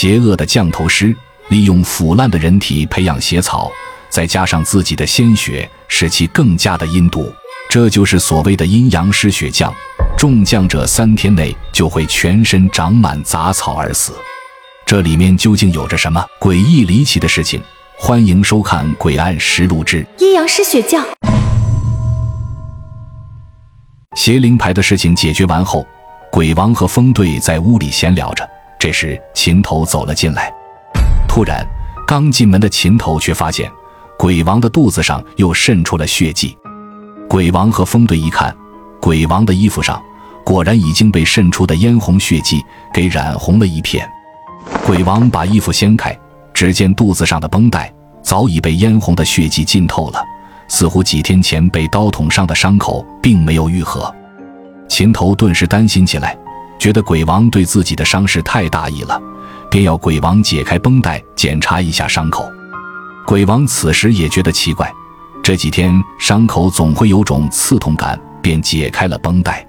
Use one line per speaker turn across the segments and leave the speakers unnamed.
邪恶的降头师利用腐烂的人体培养邪草，再加上自己的鲜血，使其更加的阴毒。这就是所谓的阴阳师血降。中降者三天内就会全身长满杂草而死。这里面究竟有着什么诡异离奇的事情？欢迎收看《诡案实录之
阴阳师血降》。
邪灵牌的事情解决完后，鬼王和风队在屋里闲聊着。这时，秦头走了进来。突然，刚进门的秦头却发现鬼王的肚子上又渗出了血迹。鬼王和风队一看，鬼王的衣服上果然已经被渗出的嫣红血迹给染红了一片。鬼王把衣服掀开，只见肚子上的绷带早已被嫣红的血迹浸透了，似乎几天前被刀捅伤的伤口并没有愈合。秦头顿时担心起来。觉得鬼王对自己的伤势太大意了，便要鬼王解开绷带检查一下伤口。鬼王此时也觉得奇怪，这几天伤口总会有种刺痛感，便解开了绷带。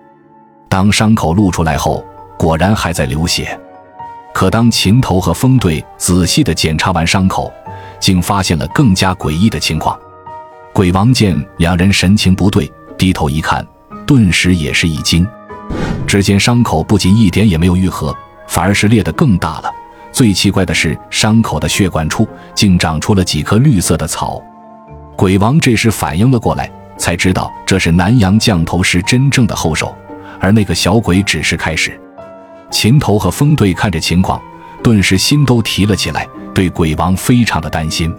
当伤口露出来后，果然还在流血。可当秦头和风队仔细的检查完伤口，竟发现了更加诡异的情况。鬼王见两人神情不对，低头一看，顿时也是一惊。只见伤口不仅一点也没有愈合，反而是裂得更大了。最奇怪的是，伤口的血管处竟长出了几棵绿色的草。鬼王这时反应了过来，才知道这是南阳降头师真正的后手，而那个小鬼只是开始。秦头和风队看着情况，顿时心都提了起来，对鬼王非常的担心。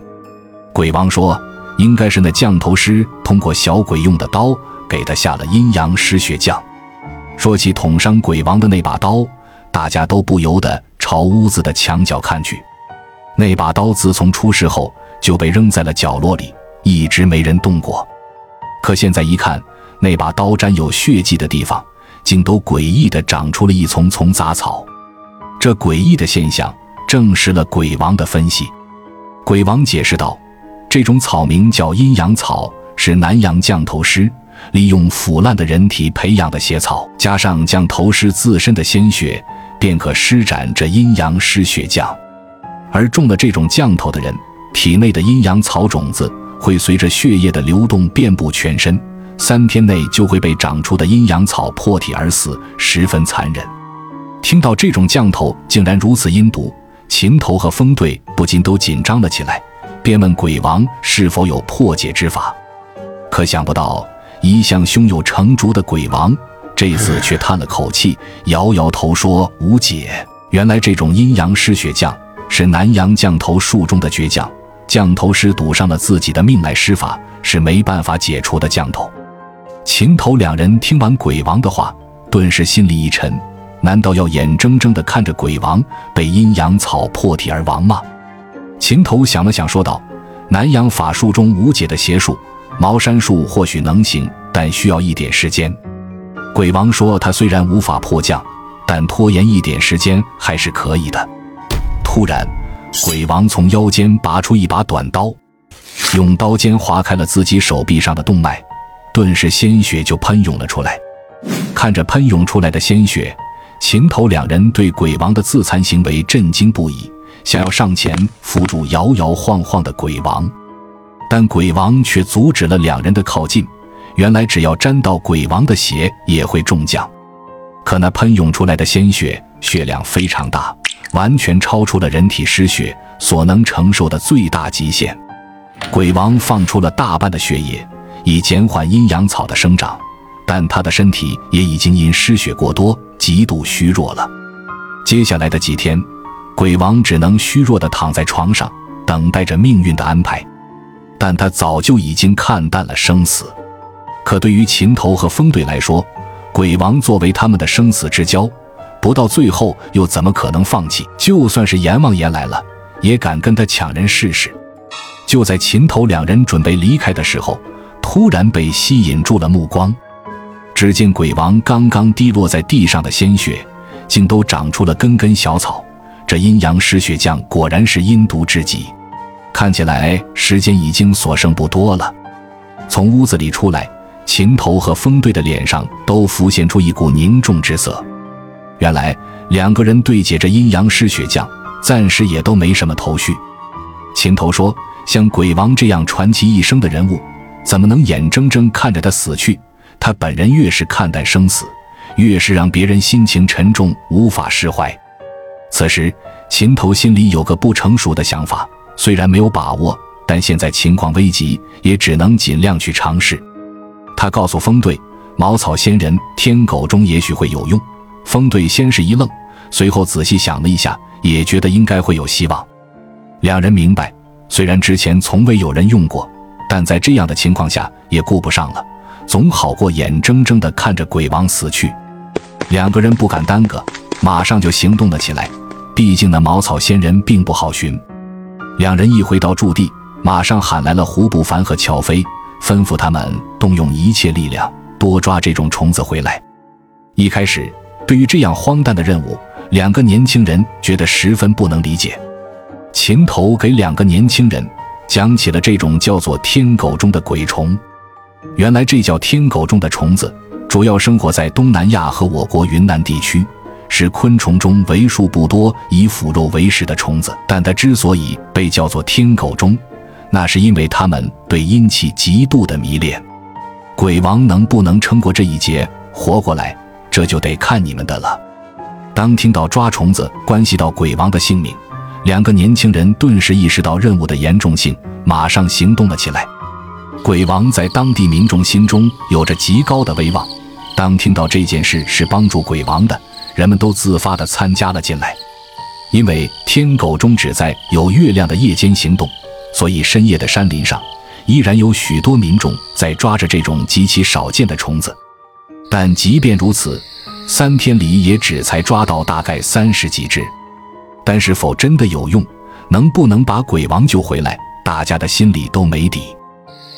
鬼王说：“应该是那降头师通过小鬼用的刀，给他下了阴阳失血降。”说起捅伤鬼王的那把刀，大家都不由得朝屋子的墙角看去。那把刀自从出事后就被扔在了角落里，一直没人动过。可现在一看，那把刀沾有血迹的地方，竟都诡异地长出了一丛丛杂草。这诡异的现象证实了鬼王的分析。鬼王解释道：“这种草名叫阴阳草，是南阳降头师。”利用腐烂的人体培养的邪草，加上降头师自身的鲜血，便可施展这阴阳失血降。而中了这种降头的人，体内的阴阳草种子会随着血液的流动遍布全身，三天内就会被长出的阴阳草破体而死，十分残忍。听到这种降头竟然如此阴毒，秦头和风队不禁都紧张了起来，便问鬼王是否有破解之法。可想不到。一向胸有成竹的鬼王，这次却叹了口气，摇摇头说：“无解。原来这种阴阳失血降是南阳降头术中的绝降，降头师赌上了自己的命来施法，是没办法解除的降头。”秦头两人听完鬼王的话，顿时心里一沉：难道要眼睁睁地看着鬼王被阴阳草破体而亡吗？秦头想了想，说道：“南阳法术中无解的邪术。”茅山术或许能行，但需要一点时间。鬼王说：“他虽然无法迫降，但拖延一点时间还是可以的。”突然，鬼王从腰间拔出一把短刀，用刀尖划开了自己手臂上的动脉，顿时鲜血就喷涌了出来。看着喷涌出来的鲜血，秦头两人对鬼王的自残行为震惊不已，想要上前扶住摇摇晃晃的鬼王。但鬼王却阻止了两人的靠近。原来只要沾到鬼王的血，也会中奖。可那喷涌出来的鲜血，血量非常大，完全超出了人体失血所能承受的最大极限。鬼王放出了大半的血液，以减缓阴阳草的生长，但他的身体也已经因失血过多，极度虚弱了。接下来的几天，鬼王只能虚弱地躺在床上，等待着命运的安排。但他早就已经看淡了生死，可对于秦头和风队来说，鬼王作为他们的生死之交，不到最后又怎么可能放弃？就算是阎王爷来了，也敢跟他抢人试试？就在秦头两人准备离开的时候，突然被吸引住了目光。只见鬼王刚刚滴落在地上的鲜血，竟都长出了根根小草。这阴阳失血降果然是阴毒至极。看起来时间已经所剩不多了。从屋子里出来，秦头和风队的脸上都浮现出一股凝重之色。原来两个人对解着阴阳失血降，暂时也都没什么头绪。秦头说：“像鬼王这样传奇一生的人物，怎么能眼睁睁看着他死去？他本人越是看淡生死，越是让别人心情沉重，无法释怀。”此时，秦头心里有个不成熟的想法，虽然没有把握，但现在情况危急，也只能尽量去尝试。他告诉风队：“茅草仙人天狗中也许会有用。”风队先是一愣，随后仔细想了一下，也觉得应该会有希望。两人明白，虽然之前从未有人用过，但在这样的情况下也顾不上了，总好过眼睁睁地看着鬼王死去。两个人不敢耽搁，马上就行动了起来。毕竟那茅草仙人并不好寻，两人一回到驻地，马上喊来了胡不凡和乔飞，吩咐他们动用一切力量多抓这种虫子回来。一开始，对于这样荒诞的任务，两个年轻人觉得十分不能理解。秦头给两个年轻人讲起了这种叫做天狗中的鬼虫。原来这叫天狗中的虫子，主要生活在东南亚和我国云南地区。是昆虫中为数不多以腐肉为食的虫子，但它之所以被叫做天狗中，那是因为它们对阴气极度的迷恋。鬼王能不能撑过这一劫，活过来，这就得看你们的了。当听到抓虫子关系到鬼王的性命，两个年轻人顿时意识到任务的严重性，马上行动了起来。鬼王在当地民众心中有着极高的威望，当听到这件事是帮助鬼王的。人们都自发地参加了进来，因为天狗中只在有月亮的夜间行动，所以深夜的山林上依然有许多民众在抓着这种极其少见的虫子。但即便如此，三天里也只才抓到大概三十几只。但是否真的有用，能不能把鬼王救回来，大家的心里都没底。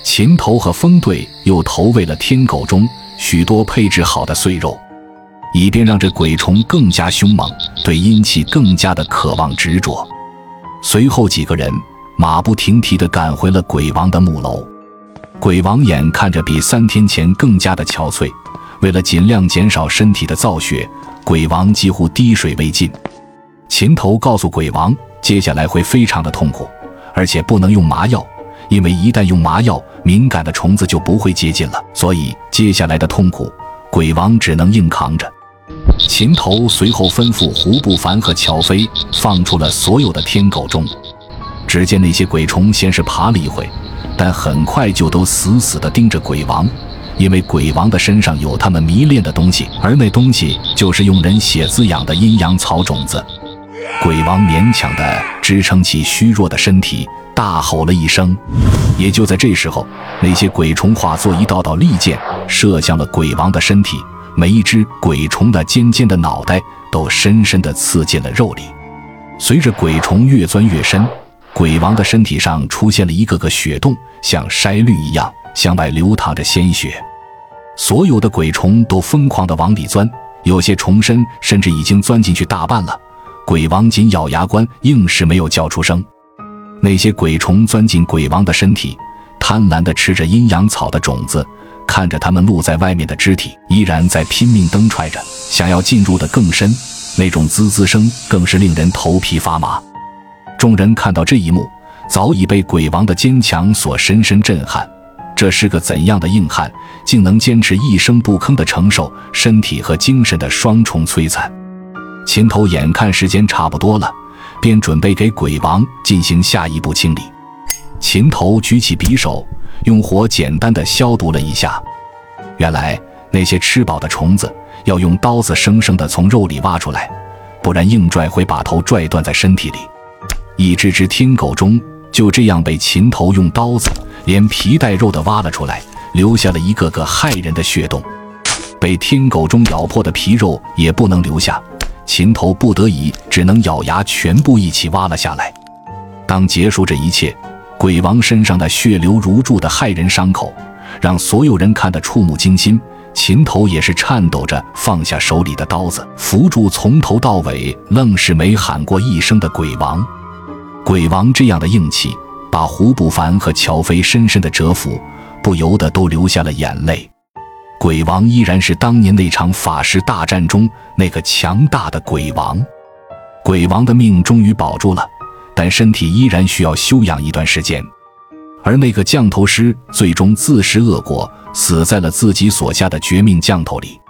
秦头和风队又投喂了天狗中许多配置好的碎肉。以便让这鬼虫更加凶猛，对阴气更加的渴望执着。随后几个人马不停蹄地赶回了鬼王的木楼。鬼王眼看着比三天前更加的憔悴，为了尽量减少身体的造血，鬼王几乎滴水未进。秦头告诉鬼王，接下来会非常的痛苦，而且不能用麻药，因为一旦用麻药，敏感的虫子就不会接近了。所以接下来的痛苦，鬼王只能硬扛着。秦头随后吩咐胡不凡和乔飞放出了所有的天狗钟。只见那些鬼虫先是爬了一会，但很快就都死死地盯着鬼王，因为鬼王的身上有他们迷恋的东西，而那东西就是用人血滋养的阴阳草种子。鬼王勉强地支撑起虚弱的身体，大吼了一声。也就在这时候，那些鬼虫化作一道道利箭，射向了鬼王的身体。每一只鬼虫的尖尖的脑袋都深深地刺进了肉里，随着鬼虫越钻越深，鬼王的身体上出现了一个个血洞，像筛绿一样向外流淌着鲜血。所有的鬼虫都疯狂地往里钻，有些虫身甚至已经钻进去大半了。鬼王紧咬牙关，硬是没有叫出声。那些鬼虫钻进鬼王的身体，贪婪地吃着阴阳草的种子。看着他们露在外面的肢体，依然在拼命蹬踹着，想要进入的更深，那种滋滋声更是令人头皮发麻。众人看到这一幕，早已被鬼王的坚强所深深震撼。这是个怎样的硬汉，竟能坚持一声不吭地承受身体和精神的双重摧残？秦头眼看时间差不多了，便准备给鬼王进行下一步清理。秦头举起匕首。用火简单的消毒了一下，原来那些吃饱的虫子要用刀子生生的从肉里挖出来，不然硬拽会把头拽断在身体里。一只只天狗中就这样被琴头用刀子连皮带肉的挖了出来，留下了一个个骇人的血洞。被天狗中咬破的皮肉也不能留下，琴头不得已只能咬牙全部一起挖了下来。当结束这一切。鬼王身上的血流如注的骇人伤口，让所有人看得触目惊心。秦头也是颤抖着放下手里的刀子，扶住从头到尾愣是没喊过一声的鬼王。鬼王这样的硬气，把胡不凡和乔飞深深的折服，不由得都流下了眼泪。鬼王依然是当年那场法师大战中那个强大的鬼王。鬼王的命终于保住了，但身体依然需要休养一段时间。而那个降头师最终自食恶果，死在了自己所下的绝命降头里。